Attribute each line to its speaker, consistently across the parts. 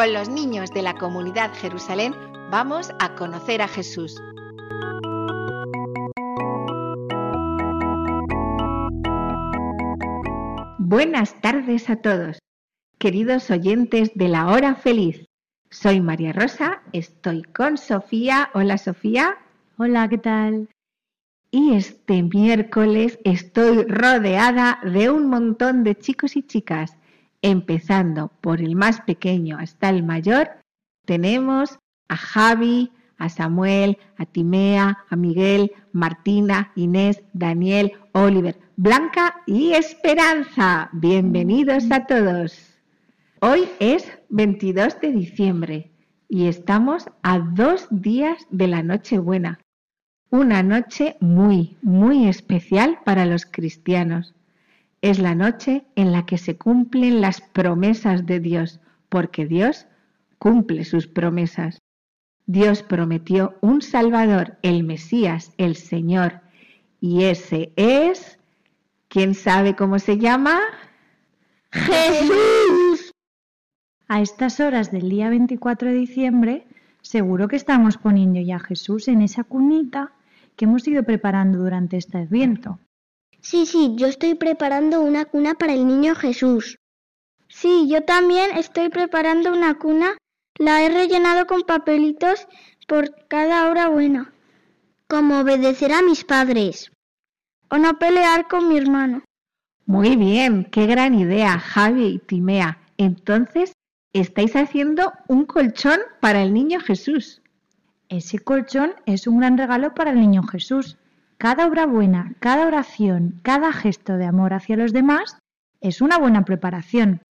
Speaker 1: Con los niños de la comunidad Jerusalén, vamos a conocer a Jesús. Buenas tardes a todos, queridos oyentes de la hora feliz. Soy María Rosa, estoy con Sofía. Hola Sofía.
Speaker 2: Hola, ¿qué tal?
Speaker 1: Y este miércoles estoy rodeada de un montón de chicos y chicas. Empezando por el más pequeño hasta el mayor, tenemos a Javi, a Samuel, a Timea, a Miguel, Martina, Inés, Daniel, Oliver, Blanca y Esperanza. Bienvenidos a todos. Hoy es 22 de diciembre y estamos a dos días de la Nochebuena. Una noche muy, muy especial para los cristianos. Es la noche en la que se cumplen las promesas de Dios, porque Dios cumple sus promesas. Dios prometió un Salvador, el Mesías, el Señor, y ese es... ¿Quién sabe cómo se llama? Jesús.
Speaker 2: A estas horas del día 24 de diciembre, seguro que estamos poniendo ya a Jesús en esa cunita que hemos ido preparando durante este adviento.
Speaker 3: Sí, sí, yo estoy preparando una cuna para el niño Jesús. Sí, yo también estoy preparando una cuna. La he rellenado con papelitos por cada hora buena. Como obedecer a mis padres. O no pelear con mi hermano.
Speaker 1: Muy bien, qué gran idea, Javi y Timea. Entonces, estáis haciendo un colchón para el niño Jesús.
Speaker 2: Ese colchón es un gran regalo para el niño Jesús. Cada obra buena, cada oración, cada gesto de amor hacia los demás es una buena preparación.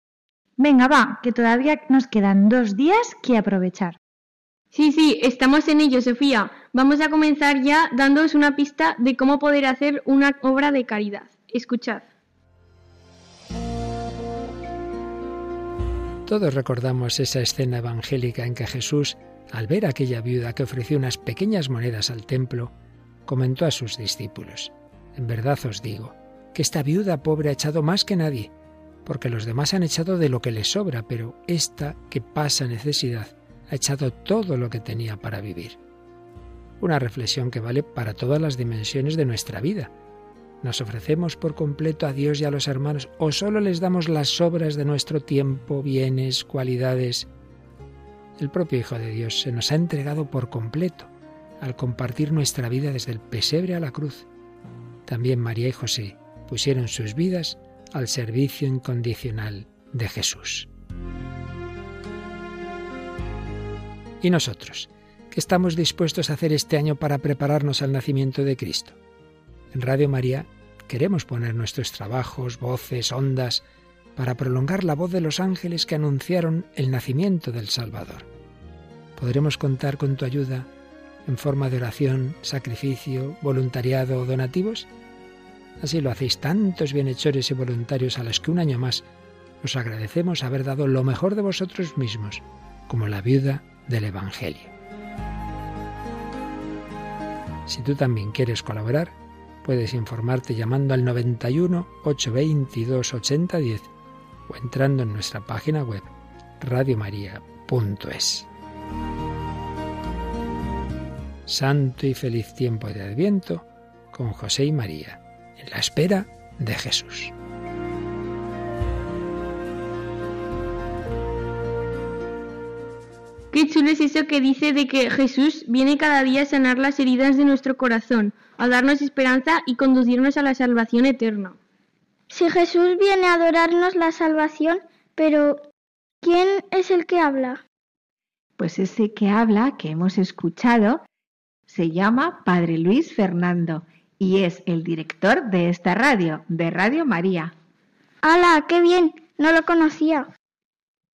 Speaker 2: Venga, va, que todavía nos quedan dos días que aprovechar.
Speaker 4: Sí, sí, estamos en ello, Sofía. Vamos a comenzar ya dándoos una pista de cómo poder hacer una obra de caridad. Escuchad.
Speaker 5: Todos recordamos esa escena evangélica en que Jesús, al ver a aquella viuda que ofreció unas pequeñas monedas al templo, comentó a sus discípulos, En verdad os digo, que esta viuda pobre ha echado más que nadie, porque los demás han echado de lo que les sobra, pero esta que pasa necesidad ha echado todo lo que tenía para vivir. Una reflexión que vale para todas las dimensiones de nuestra vida. ¿Nos ofrecemos por completo a Dios y a los hermanos o solo les damos las sobras de nuestro tiempo, bienes, cualidades? El propio Hijo de Dios se nos ha entregado por completo al compartir nuestra vida desde el pesebre a la cruz. También María y José pusieron sus vidas al servicio incondicional de Jesús. ¿Y nosotros? ¿Qué estamos dispuestos a hacer este año para prepararnos al nacimiento de Cristo? En Radio María queremos poner nuestros trabajos, voces, ondas, para prolongar la voz de los ángeles que anunciaron el nacimiento del Salvador. ¿Podremos contar con tu ayuda en forma de oración, sacrificio, voluntariado o donativos? Así lo hacéis tantos bienhechores y voluntarios a los que un año más os agradecemos haber dado lo mejor de vosotros mismos, como la viuda del Evangelio. Si tú también quieres colaborar, puedes informarte llamando al 91 822 8010 o entrando en nuestra página web radiomaria.es. Santo y feliz tiempo de Adviento con José y María, en la espera de Jesús.
Speaker 4: Qué chulo es eso que dice de que Jesús viene cada día a sanar las heridas de nuestro corazón, a darnos esperanza y conducirnos a la salvación eterna.
Speaker 3: Si Jesús viene a adorarnos la salvación, pero ¿quién es el que habla?
Speaker 1: Pues ese que habla, que hemos escuchado, se llama Padre Luis Fernando y es el director de esta radio, de Radio María.
Speaker 3: ¡Hala, qué bien! No lo conocía.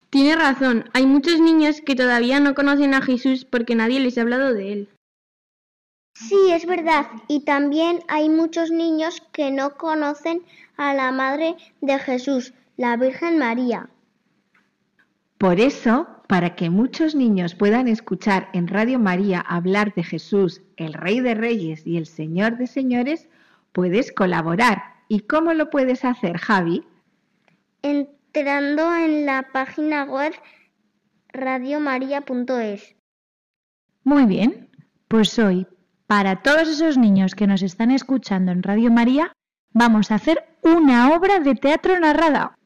Speaker 4: Tiene razón, hay muchos niños que todavía no conocen a Jesús porque nadie les ha hablado de él.
Speaker 3: Sí, es verdad. Y también hay muchos niños que no conocen a la Madre de Jesús, la Virgen María.
Speaker 1: Por eso, para que muchos niños puedan escuchar en Radio María hablar de Jesús, el Rey de Reyes y el Señor de Señores, puedes colaborar. ¿Y cómo lo puedes hacer, Javi?
Speaker 3: Entrando en la página web radiomaria.es.
Speaker 2: Muy bien, pues hoy, para todos esos niños que nos están escuchando en Radio María, vamos a hacer una obra de teatro narrada.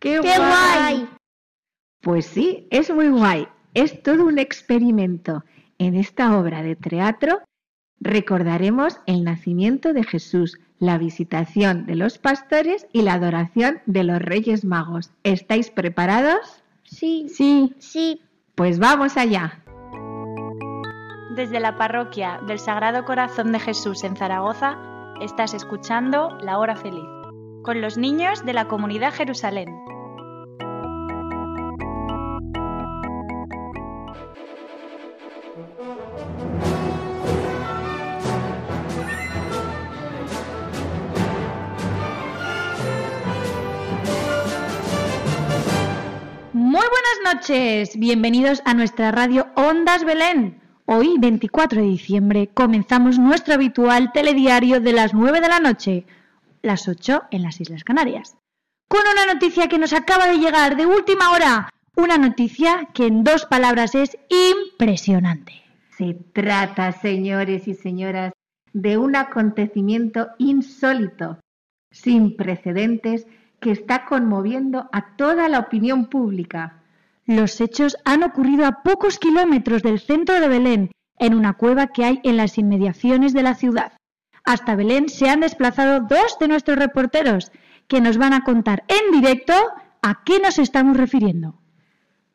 Speaker 4: ¡Qué,
Speaker 3: ¡Qué guay!
Speaker 1: Pues sí, es muy guay. Es todo un experimento. En esta obra de teatro recordaremos el nacimiento de Jesús, la visitación de los pastores y la adoración de los Reyes Magos. ¿Estáis preparados?
Speaker 3: Sí,
Speaker 4: Sí,
Speaker 3: sí.
Speaker 1: Pues vamos allá.
Speaker 6: Desde la parroquia del Sagrado Corazón de Jesús en Zaragoza, estás escuchando La Hora Feliz, con los niños de la comunidad Jerusalén.
Speaker 2: Muy buenas noches, bienvenidos a nuestra radio Ondas Belén. Hoy, 24 de diciembre, comenzamos nuestro habitual telediario de las 9 de la noche, las 8 en las Islas Canarias, con una noticia que nos acaba de llegar de última hora, una noticia que en dos palabras es impresionante.
Speaker 1: Se trata, señores y señoras, de un acontecimiento insólito, sin precedentes, que está conmoviendo a toda la opinión pública.
Speaker 2: Los hechos han ocurrido a pocos kilómetros del centro de Belén, en una cueva que hay en las inmediaciones de la ciudad. Hasta Belén se han desplazado dos de nuestros reporteros, que nos van a contar en directo a qué nos estamos refiriendo.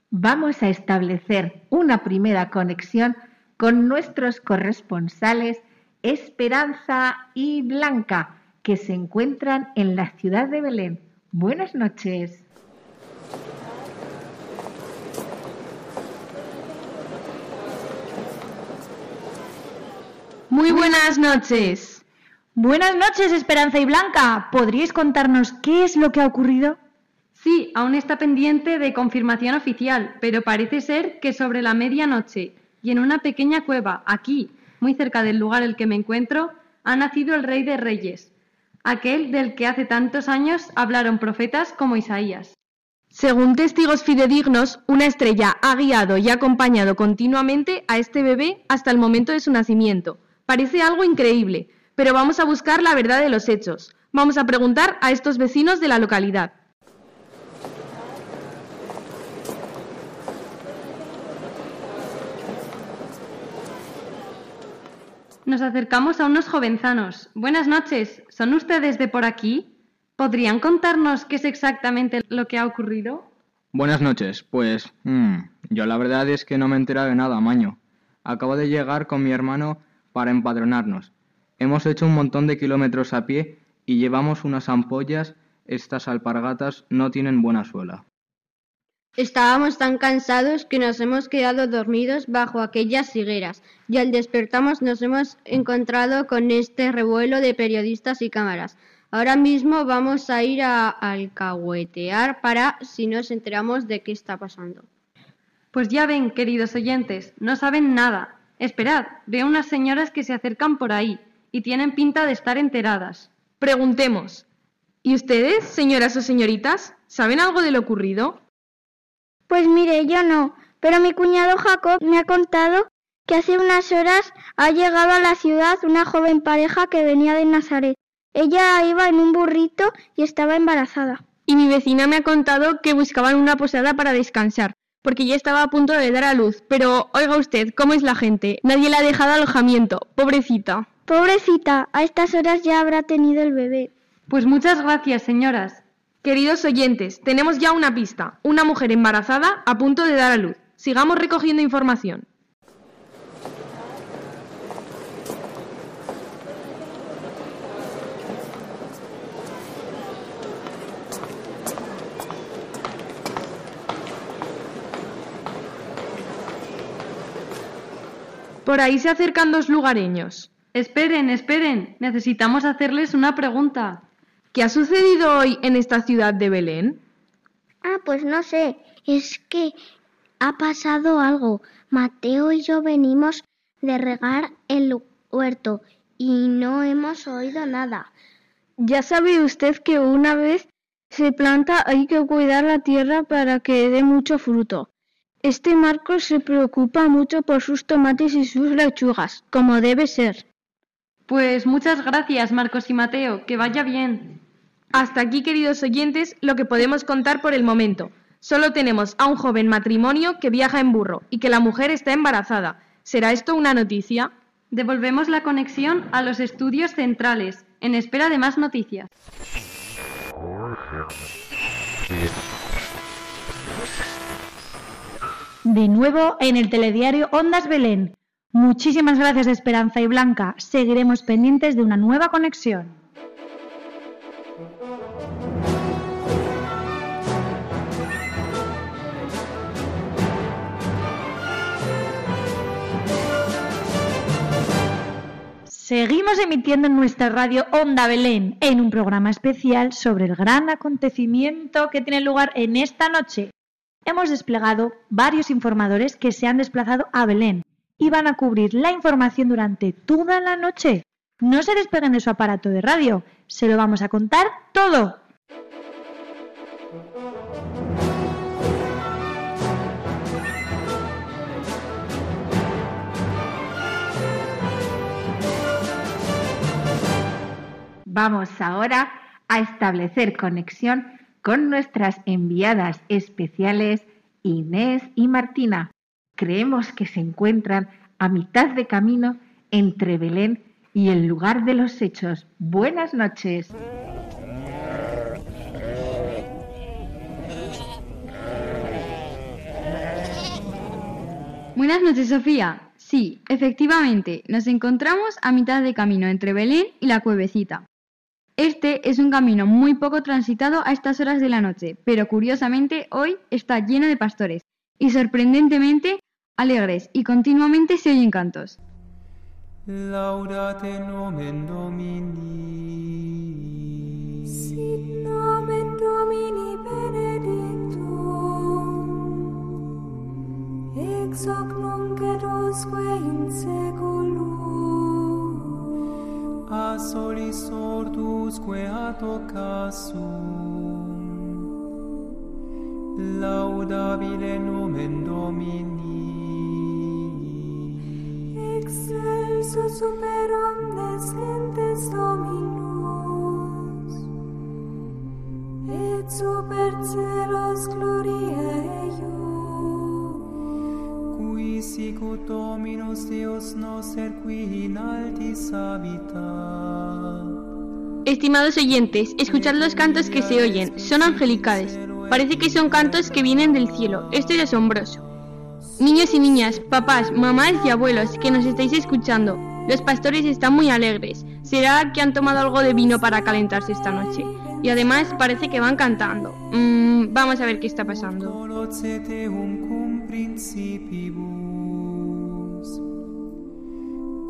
Speaker 1: Vamos a establecer una primera conexión con nuestros corresponsales Esperanza y Blanca, que se encuentran en la ciudad de Belén. Buenas noches.
Speaker 4: muy buenas noches.
Speaker 2: Buenas noches, Esperanza y Blanca. ¿Podríais contarnos qué es lo que ha ocurrido?
Speaker 4: Sí, aún está pendiente de confirmación oficial, pero parece ser que sobre la medianoche y en una pequeña cueva, aquí, muy cerca del lugar en el que me encuentro, ha nacido el Rey de Reyes, aquel del que hace tantos años hablaron profetas como Isaías. Según testigos fidedignos, una estrella ha guiado y acompañado continuamente a este bebé hasta el momento de su nacimiento. Parece algo increíble, pero vamos a buscar la verdad de los hechos. Vamos a preguntar a estos vecinos de la localidad. Nos acercamos a unos jovenzanos. Buenas noches. ¿Son ustedes de por aquí? ¿Podrían contarnos qué es exactamente lo que ha ocurrido?
Speaker 7: Buenas noches. Pues, mm, yo la verdad es que no me he enterado de nada, Maño. Acabo de llegar con mi hermano para empadronarnos. Hemos hecho un montón de kilómetros a pie y llevamos unas ampollas. Estas alpargatas no tienen buena suela.
Speaker 8: Estábamos tan cansados que nos hemos quedado dormidos bajo aquellas higueras y al despertamos nos hemos encontrado con este revuelo de periodistas y cámaras. Ahora mismo vamos a ir a alcahuetear para si nos enteramos de qué está pasando.
Speaker 4: Pues ya ven, queridos oyentes, no saben nada. Esperad, veo unas señoras que se acercan por ahí y tienen pinta de estar enteradas. Preguntemos. ¿Y ustedes, señoras o señoritas, saben algo de lo ocurrido?
Speaker 3: Pues mire, yo no, pero mi cuñado Jacob me ha contado que hace unas horas ha llegado a la ciudad una joven pareja que venía de Nazaret. Ella iba en un burrito y estaba embarazada.
Speaker 4: Y mi vecina me ha contado que buscaban una posada para descansar,
Speaker 9: porque ya estaba a punto de dar a luz. Pero oiga usted, ¿cómo es la gente? Nadie le ha dejado alojamiento. Pobrecita.
Speaker 3: Pobrecita, a estas horas ya habrá tenido el bebé.
Speaker 4: Pues muchas gracias, señoras.
Speaker 9: Queridos oyentes, tenemos ya una pista. Una mujer embarazada a punto de dar a luz. Sigamos recogiendo información. Por ahí se acercan dos lugareños.
Speaker 4: Esperen, esperen. Necesitamos hacerles una pregunta.
Speaker 9: ¿Qué ha sucedido hoy en esta ciudad de Belén?
Speaker 3: Ah, pues no sé, es que ha pasado algo. Mateo y yo venimos de regar el huerto y no hemos oído nada.
Speaker 9: Ya sabe usted que una vez se planta hay que cuidar la tierra para que dé mucho fruto. Este Marcos se preocupa mucho por sus tomates y sus lechugas, como debe ser.
Speaker 4: Pues muchas gracias, Marcos y Mateo. Que vaya bien.
Speaker 9: Hasta aquí, queridos oyentes, lo que podemos contar por el momento. Solo tenemos a un joven matrimonio que viaja en burro y que la mujer está embarazada. ¿Será esto una noticia?
Speaker 4: Devolvemos la conexión a los estudios centrales, en espera de más noticias.
Speaker 2: De nuevo en el telediario Ondas Belén. Muchísimas gracias Esperanza y Blanca. Seguiremos pendientes de una nueva conexión. Seguimos emitiendo en nuestra radio Onda Belén en un programa especial sobre el gran acontecimiento que tiene lugar en esta noche. Hemos desplegado varios informadores que se han desplazado a Belén y van a cubrir la información durante toda la noche. No se despeguen de su aparato de radio, se lo vamos a contar todo.
Speaker 1: Vamos ahora a establecer conexión con nuestras enviadas especiales Inés y Martina. Creemos que se encuentran a mitad de camino entre Belén y el lugar de los hechos. Buenas noches.
Speaker 8: Buenas noches, Sofía. Sí, efectivamente, nos encontramos a mitad de camino entre Belén y la cuevecita. Este es un camino muy poco transitado a estas horas de la noche, pero curiosamente hoy está lleno de pastores y sorprendentemente alegres y continuamente se oyen cantos.
Speaker 10: Laudate nomen Domini.
Speaker 11: Sit nomen Domini benedictum. Ex hoc nunc et usque in seculum.
Speaker 10: a soli sordusque ad occasum laudabile nomen Domini.
Speaker 11: Excelso super omnes gentes Dominus et super celos gloriae eius.
Speaker 10: Qui sicut Dominus Deus noster qui in altis habitat.
Speaker 9: Estimados oyentes, escuchad los cantos que se oyen, son angelicales. Parece que son cantos que vienen del cielo. Esto es asombroso. Niños y niñas, papás, mamás y abuelos que nos estáis escuchando, los pastores están muy alegres. ¿Será que han tomado algo de vino para calentarse esta noche? Y además parece que van cantando. Mm, vamos a ver qué está pasando.
Speaker 10: Principibus,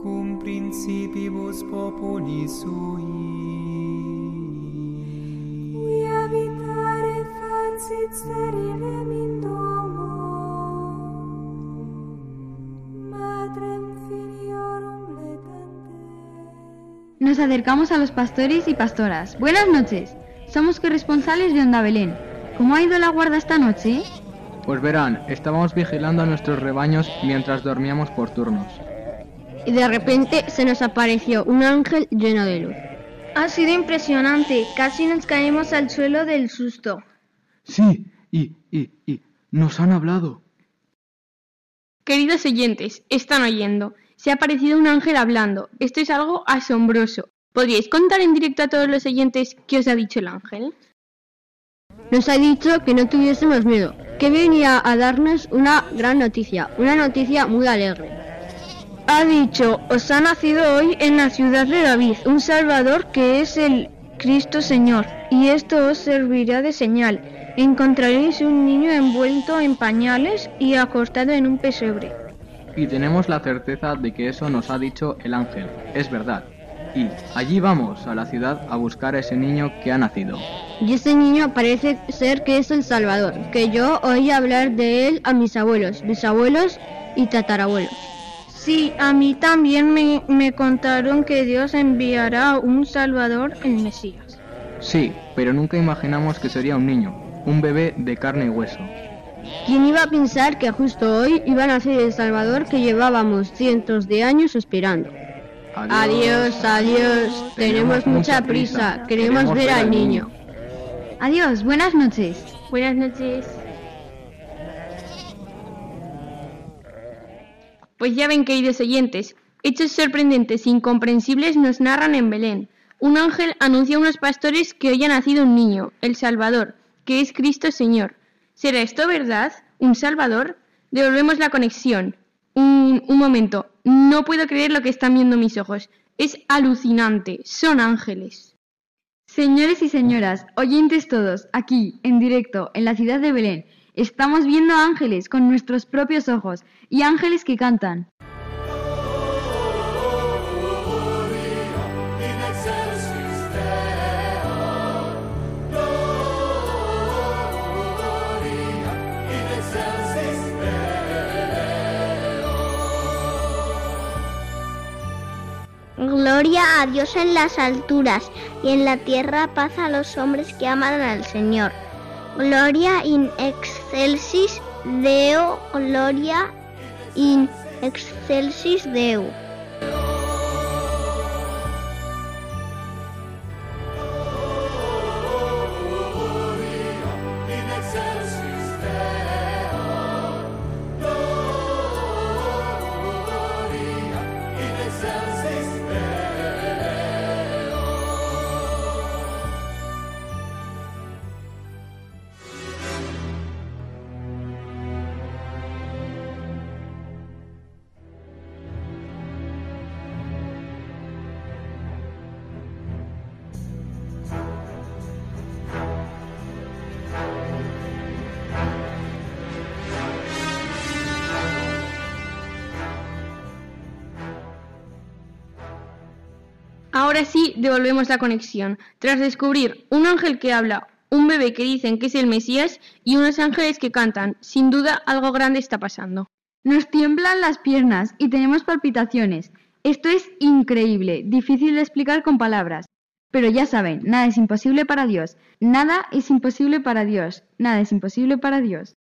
Speaker 10: cum principibus populi sui.
Speaker 11: Qui habitare facit sterilem in domo. Matrem filiorum letente.
Speaker 8: Nos acercamos a los pastores y pastoras. Buenas noches. Somos corresponsales de Onda Belén. ¿Cómo ha ido la guarda esta noche?
Speaker 7: Pues verán, estábamos vigilando a nuestros rebaños mientras dormíamos por turnos.
Speaker 8: Y de repente se nos apareció un ángel lleno de luz.
Speaker 9: Ha sido impresionante, casi nos caemos al suelo del susto.
Speaker 7: Sí, y, y, y, Nos han hablado.
Speaker 9: Queridos oyentes, están oyendo. Se ha aparecido un ángel hablando. Esto es algo asombroso. ¿Podríais contar en directo a todos los oyentes qué os ha dicho el ángel?
Speaker 8: Nos ha dicho que no tuviésemos miedo, que venía a darnos una gran noticia, una noticia muy alegre.
Speaker 12: Ha dicho, os ha nacido hoy en la ciudad de David un Salvador que es el Cristo Señor, y esto os servirá de señal. Encontraréis un niño envuelto en pañales y acostado en un pesebre.
Speaker 7: Y tenemos la certeza de que eso nos ha dicho el ángel. Es verdad. Y allí vamos, a la ciudad, a buscar a ese niño que ha nacido.
Speaker 8: Y ese niño parece ser que es el Salvador, que yo oí hablar de él a mis abuelos, bisabuelos y tatarabuelos.
Speaker 12: Sí, a mí también me, me contaron que Dios enviará un Salvador, el Mesías.
Speaker 7: Sí, pero nunca imaginamos que sería un niño, un bebé de carne y hueso.
Speaker 8: ¿Quién iba a pensar que justo hoy iba a nacer el Salvador que llevábamos cientos de años esperando? Adiós, adiós, tenemos mucha prisa, queremos ver al niño.
Speaker 13: Adiós, buenas noches.
Speaker 9: Buenas noches. Pues ya ven, queridos oyentes, hechos sorprendentes e incomprensibles nos narran en Belén. Un ángel anuncia a unos pastores que hoy ha nacido un niño, el Salvador, que es Cristo Señor. ¿Será esto verdad? ¿Un Salvador? Devolvemos la conexión. Un, momento, no puedo creer lo que están viendo mis ojos. Es alucinante, son ángeles.
Speaker 13: Señores y señoras, oyentes todos, aquí, en directo, en la ciudad de Belén, estamos viendo ángeles con nuestros propios ojos y ángeles que cantan.
Speaker 3: Gloria a Dios en las alturas y en la tierra paz a los hombres que aman al Señor. Gloria in excelsis Deo, gloria in excelsis Deo.
Speaker 9: Ahora sí, devolvemos la conexión. Tras descubrir un ángel que habla, un bebé que dicen que es el Mesías y unos ángeles que cantan, sin duda algo grande está pasando.
Speaker 13: Nos tiemblan las piernas y tenemos palpitaciones. Esto es increíble, difícil de explicar con palabras. Pero ya saben, nada es imposible para Dios. Nada es imposible para Dios. Nada es imposible para Dios.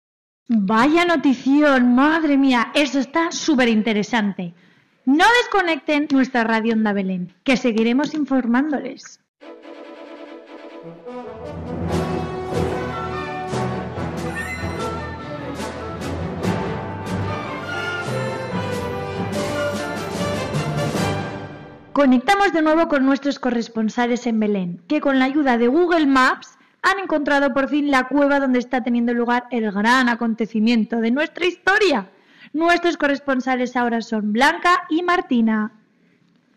Speaker 2: Vaya notición, madre mía, eso está súper interesante. No desconecten nuestra radio Onda Belén, que seguiremos informándoles. Conectamos de nuevo con nuestros corresponsales en Belén, que con la ayuda de Google Maps han encontrado por fin la cueva donde está teniendo lugar el gran acontecimiento de nuestra historia. Nuestros corresponsales ahora son Blanca y Martina.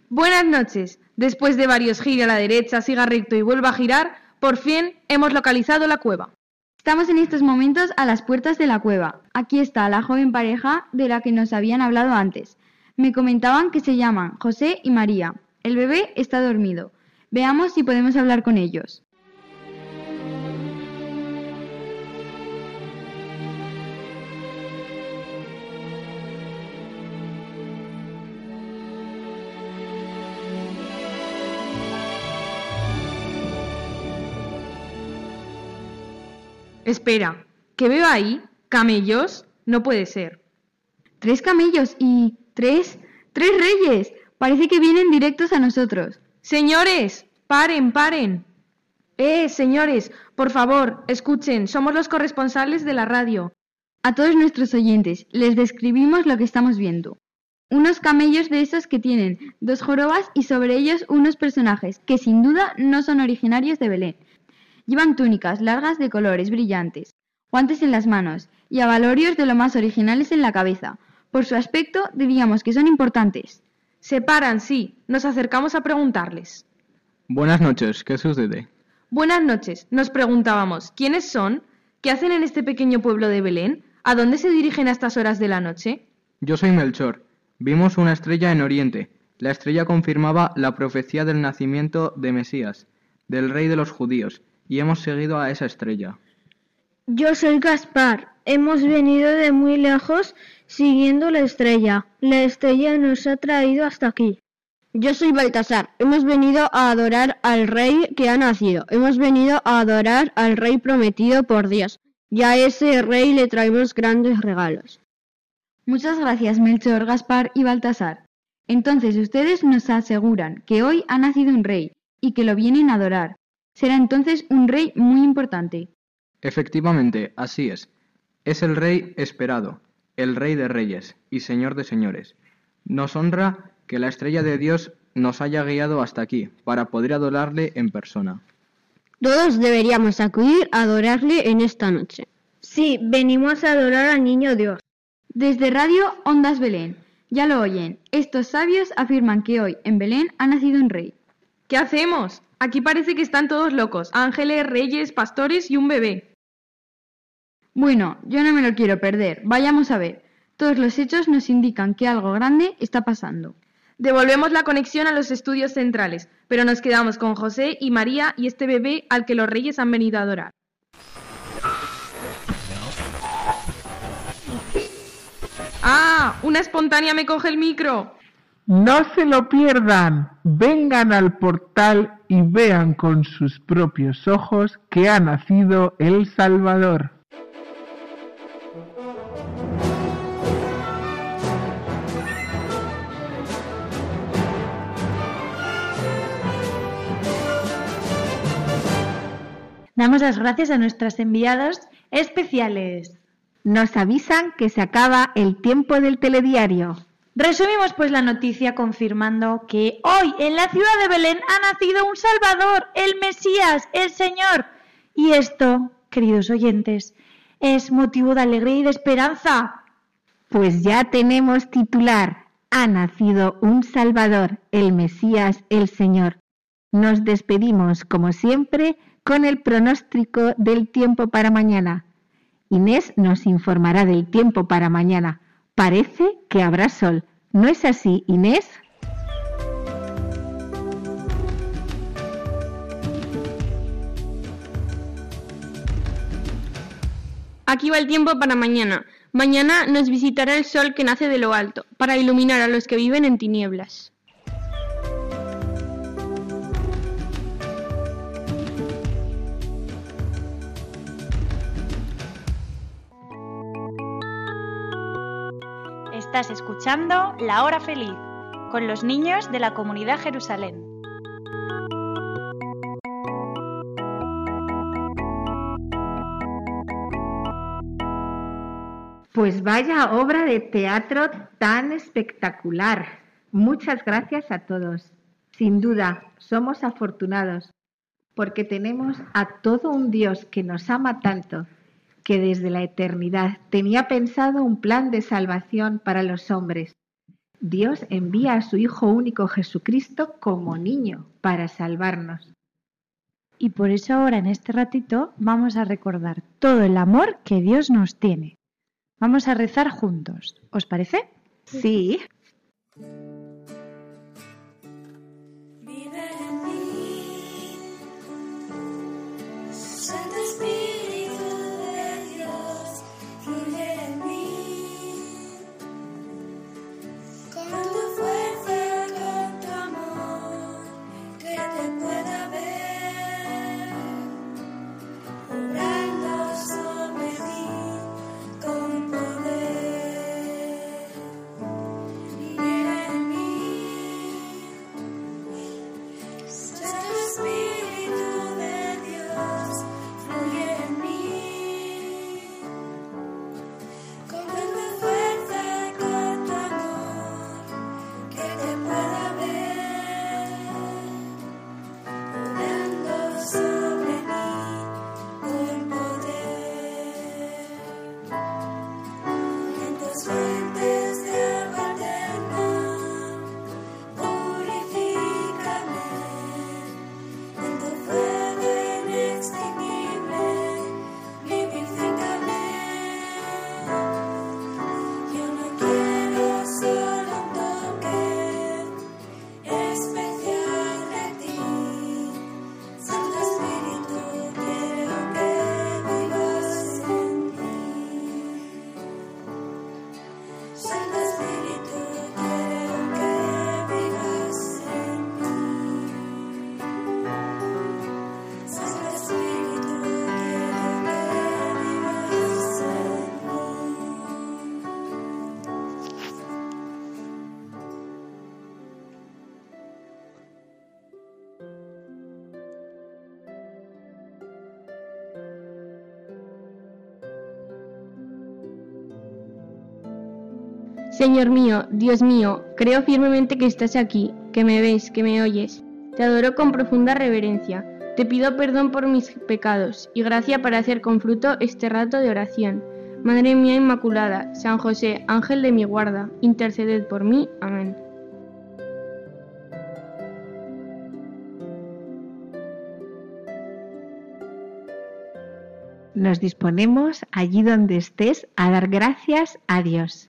Speaker 4: Buenas noches. Después de varios giros a la derecha, siga recto y vuelva a girar, por fin hemos localizado la cueva.
Speaker 13: Estamos en estos momentos a las puertas de la cueva. Aquí está la joven pareja de la que nos habían hablado antes. Me comentaban que se llaman José y María. El bebé está dormido. Veamos si podemos hablar con ellos.
Speaker 4: Espera, ¿qué veo ahí? ¿Camellos? No puede ser.
Speaker 13: Tres camellos y tres... tres reyes. Parece que vienen directos a nosotros.
Speaker 4: Señores, paren, paren. Eh, señores, por favor, escuchen, somos los corresponsales de la radio.
Speaker 13: A todos nuestros oyentes les describimos lo que estamos viendo. Unos camellos de esos que tienen dos jorobas y sobre ellos unos personajes que sin duda no son originarios de Belén. Llevan túnicas largas de colores brillantes, guantes en las manos y abalorios de lo más originales en la cabeza. Por su aspecto diríamos que son importantes.
Speaker 14: Se paran, sí. Nos acercamos a preguntarles.
Speaker 7: Buenas noches, ¿qué sucede?
Speaker 14: Buenas noches. Nos preguntábamos, ¿quiénes son? ¿Qué hacen en este pequeño pueblo de Belén? ¿A dónde se dirigen a estas horas de la noche?
Speaker 7: Yo soy Melchor. Vimos una estrella en Oriente. La estrella confirmaba la profecía del nacimiento de Mesías, del rey de los judíos, y hemos seguido a esa estrella.
Speaker 12: Yo soy Gaspar. Hemos venido de muy lejos siguiendo la estrella. La estrella nos ha traído hasta aquí.
Speaker 8: Yo soy Baltasar. Hemos venido a adorar al rey que ha nacido. Hemos venido a adorar al rey prometido por Dios. Y a ese rey le traemos grandes regalos.
Speaker 13: Muchas gracias, Melchor, Gaspar y Baltasar. Entonces ustedes nos aseguran que hoy ha nacido un rey y que lo vienen a adorar. Será entonces un rey muy importante.
Speaker 7: Efectivamente, así es. Es el rey esperado, el rey de reyes y señor de señores. Nos honra que la estrella de Dios nos haya guiado hasta aquí para poder adorarle en persona.
Speaker 8: Todos deberíamos acudir a adorarle en esta noche.
Speaker 12: Sí, venimos a adorar al niño Dios.
Speaker 13: Desde Radio Ondas Belén, ya lo oyen, estos sabios afirman que hoy en Belén ha nacido un rey.
Speaker 14: ¿Qué hacemos? Aquí parece que están todos locos, ángeles, reyes, pastores y un bebé.
Speaker 13: Bueno, yo no me lo quiero perder. Vayamos a ver. Todos los hechos nos indican que algo grande está pasando.
Speaker 14: Devolvemos la conexión a los estudios centrales, pero nos quedamos con José y María y este bebé al que los reyes han venido a adorar. ¡Ah! Una espontánea me coge el micro.
Speaker 15: No se lo pierdan. Vengan al portal y vean con sus propios ojos que ha nacido el Salvador.
Speaker 2: Damos las gracias a nuestras enviadas especiales.
Speaker 1: Nos avisan que se acaba el tiempo del telediario.
Speaker 2: Resumimos pues la noticia confirmando que hoy en la ciudad de Belén ha nacido un Salvador, el Mesías, el Señor. Y esto, queridos oyentes, es motivo de alegría y de esperanza.
Speaker 1: Pues ya tenemos titular. Ha nacido un Salvador, el Mesías, el Señor. Nos despedimos, como siempre, con el pronóstico del tiempo para mañana. Inés nos informará del tiempo para mañana. Parece que habrá sol. ¿No es así, Inés?
Speaker 9: Aquí va el tiempo para mañana. Mañana nos visitará el sol que nace de lo alto, para iluminar a los que viven en tinieblas.
Speaker 6: Estás escuchando La Hora Feliz con los niños de la comunidad Jerusalén.
Speaker 1: Pues vaya obra de teatro tan espectacular. Muchas gracias a todos. Sin duda, somos afortunados porque tenemos a todo un Dios que nos ama tanto que desde la eternidad tenía pensado un plan de salvación para los hombres. Dios envía a su Hijo único Jesucristo como niño para salvarnos.
Speaker 2: Y por eso ahora en este ratito vamos a recordar todo el amor que Dios nos tiene. Vamos a rezar juntos. ¿Os parece?
Speaker 1: Sí.
Speaker 11: Santo
Speaker 9: Señor mío, Dios mío, creo firmemente que estás aquí, que me ves, que me oyes. Te adoro con profunda reverencia. Te pido perdón por mis pecados y gracia para hacer con fruto este rato de oración. Madre mía Inmaculada, San José, ángel de mi guarda, interceded por mí. Amén.
Speaker 1: Nos disponemos allí donde estés a dar gracias a Dios.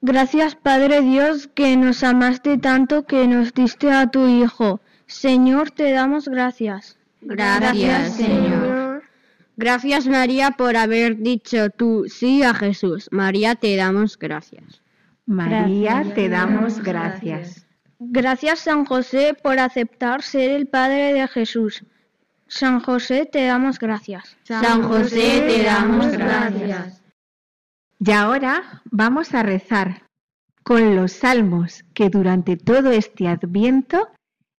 Speaker 12: Gracias Padre Dios que nos amaste tanto que nos diste a tu Hijo. Señor, te damos gracias.
Speaker 8: Gracias, Señor. Gracias María por haber dicho tú sí a Jesús. María, te damos gracias.
Speaker 1: María, te damos gracias.
Speaker 12: Gracias San José por aceptar ser el Padre de Jesús. San José, te damos gracias.
Speaker 8: San José, te damos gracias.
Speaker 1: Y ahora vamos a rezar con los salmos que durante todo este adviento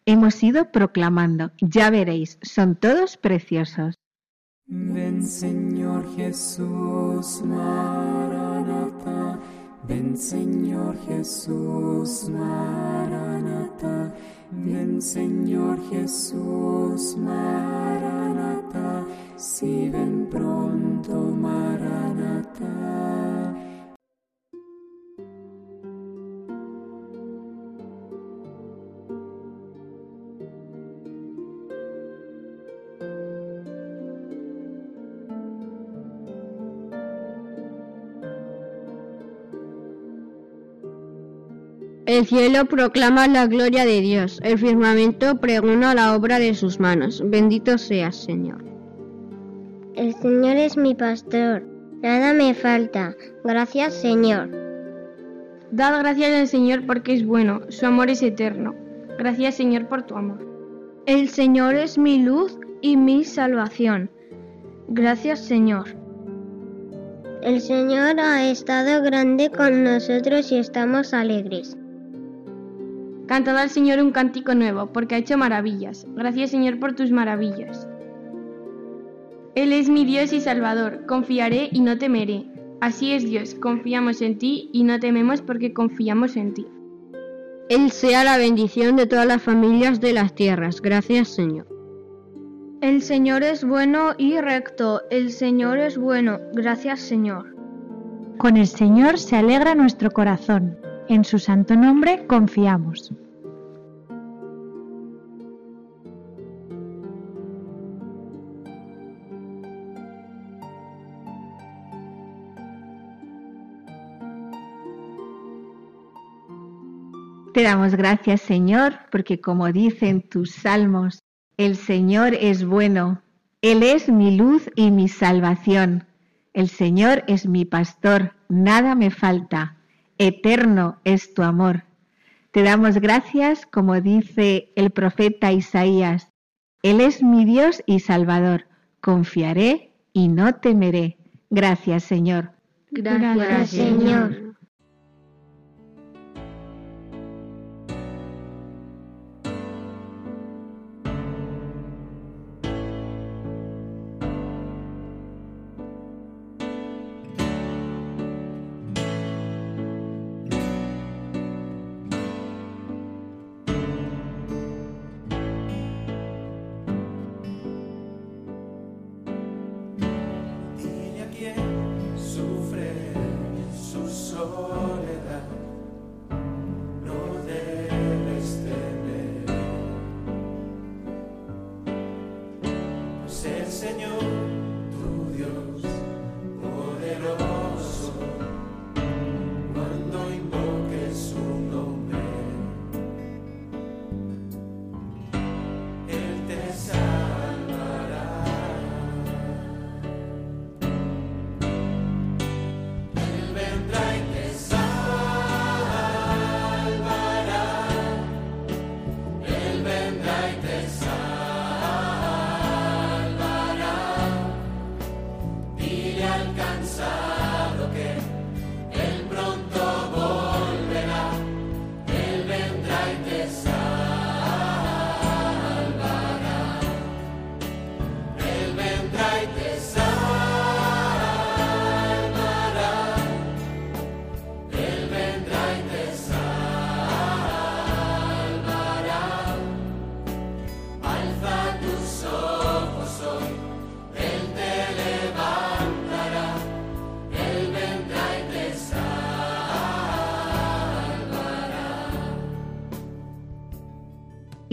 Speaker 1: hemos ido proclamando. Ya veréis, son todos preciosos.
Speaker 10: Ven Señor Jesús, Maranatha. Ven Señor Jesús, Maranatha. Ven Señor Jesús, Maranatha. Si ven pronto, Maranatha.
Speaker 8: El cielo proclama la gloria de Dios, el firmamento pregona la obra de sus manos. Bendito seas, Señor.
Speaker 3: El Señor es mi pastor, nada me falta. Gracias, Señor.
Speaker 9: Dad gracias al Señor porque es bueno, su amor es eterno. Gracias, Señor, por tu amor.
Speaker 12: El Señor es mi luz y mi salvación. Gracias, Señor.
Speaker 3: El Señor ha estado grande con nosotros y estamos alegres.
Speaker 9: Cantad al Señor un cántico nuevo, porque ha hecho maravillas. Gracias, Señor, por tus maravillas. Él es mi Dios y Salvador, confiaré y no temeré. Así es Dios, confiamos en ti y no tememos porque confiamos en ti.
Speaker 8: Él sea la bendición de todas las familias de las tierras. Gracias, Señor.
Speaker 12: El Señor es bueno y recto, el Señor es bueno. Gracias, Señor.
Speaker 2: Con el Señor se alegra nuestro corazón. En su santo nombre confiamos.
Speaker 1: Te damos gracias, Señor, porque como dicen tus salmos, el Señor es bueno, Él es mi luz y mi salvación. El Señor es mi pastor, nada me falta, eterno es tu amor. Te damos gracias, como dice el profeta Isaías, Él es mi Dios y Salvador, confiaré y no temeré. Gracias, Señor.
Speaker 3: Gracias, Señor.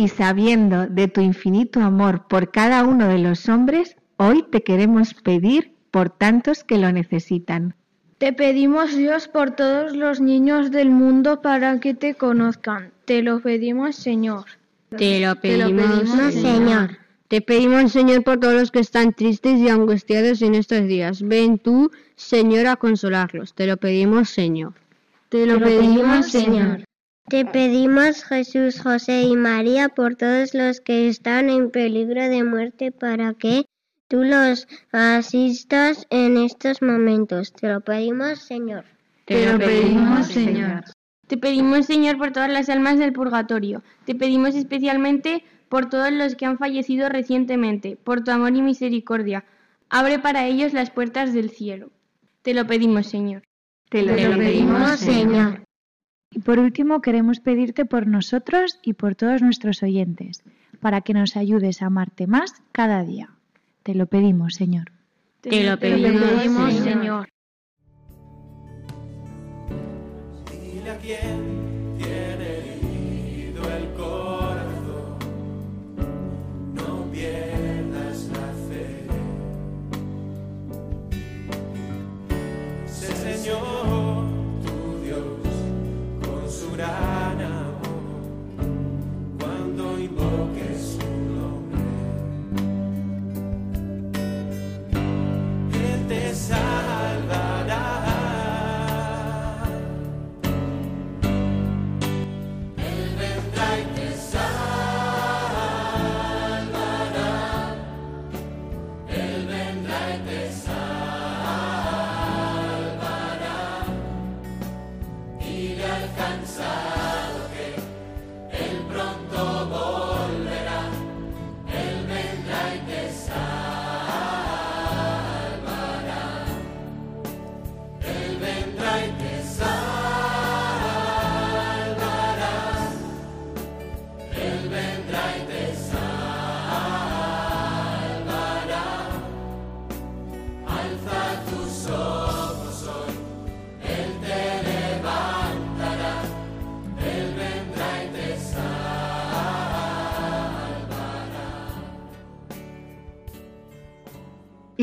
Speaker 10: Y
Speaker 1: sabiendo de tu infinito amor por cada uno de los hombres, hoy te queremos pedir por tantos que lo necesitan.
Speaker 12: Te pedimos Dios por todos los niños del mundo para que te conozcan. Te lo pedimos Señor.
Speaker 8: Te lo
Speaker 12: Te lo
Speaker 8: pedimos,
Speaker 12: pedimos,
Speaker 8: Señor. Te pedimos, Señor, por todos los que están tristes y angustiados en estos días. Ven tú, Señor, a consolarlos. Te lo pedimos, Señor.
Speaker 12: Te lo pedimos Señor.
Speaker 3: Te pedimos Jesús, José y María por todos los que están en peligro de muerte para que tú los asistas en estos momentos. Te lo pedimos, Señor.
Speaker 9: Te lo pedimos, Señor. Te pedimos, Señor, por todas las almas del purgatorio. Te pedimos especialmente por todos los que han fallecido recientemente, por tu amor y misericordia. Abre para ellos las puertas del cielo. Te lo pedimos, Señor.
Speaker 1: Te
Speaker 3: lo pedimos, Señor.
Speaker 2: Y por último queremos pedirte por nosotros y por todos nuestros oyentes, para que nos ayudes a amarte más cada día. Te lo pedimos, Señor.
Speaker 8: Te lo pedimos, Señor.
Speaker 10: Dile a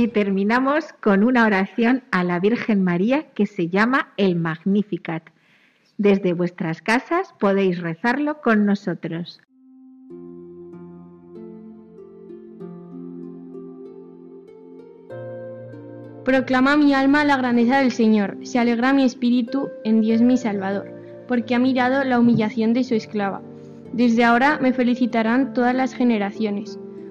Speaker 10: Y
Speaker 1: terminamos con una oración a la Virgen María que se llama el Magnificat. Desde vuestras casas podéis rezarlo con nosotros.
Speaker 9: Proclama mi alma la grandeza del Señor, se alegra mi espíritu en Dios mi Salvador, porque ha mirado la humillación de su esclava. Desde ahora me felicitarán todas las generaciones,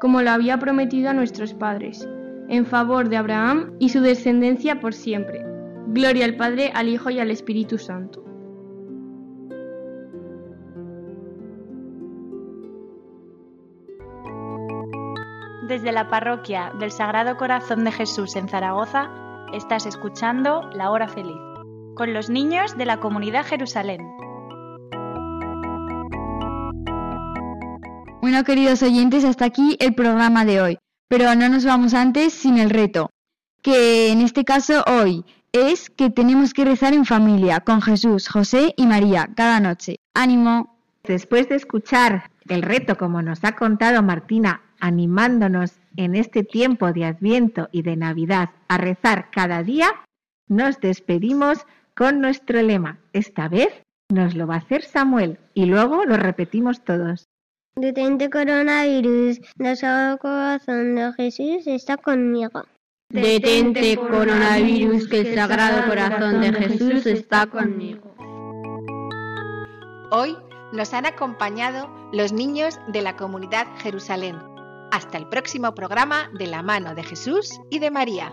Speaker 9: como lo había prometido a nuestros padres, en favor de Abraham y su descendencia por siempre. Gloria al Padre, al Hijo y al Espíritu Santo.
Speaker 6: Desde la parroquia del Sagrado Corazón de Jesús en Zaragoza, estás escuchando La Hora Feliz, con los niños de la comunidad Jerusalén.
Speaker 13: Bueno, queridos oyentes, hasta aquí el programa de hoy. Pero no nos vamos antes sin el reto, que en este caso hoy es que tenemos que rezar en familia con Jesús, José y María cada noche. ¡Ánimo!
Speaker 1: Después de escuchar el reto, como nos ha contado Martina, animándonos en este tiempo de Adviento y de Navidad a rezar cada día, nos despedimos con nuestro lema. Esta vez nos lo va a hacer Samuel y luego lo repetimos todos.
Speaker 3: Detente coronavirus, el Sagrado Corazón de Jesús está conmigo.
Speaker 8: Detente coronavirus, que el Sagrado Corazón de Jesús está conmigo.
Speaker 1: Hoy nos han acompañado los niños de la comunidad Jerusalén. Hasta el próximo programa de la mano de Jesús y de María.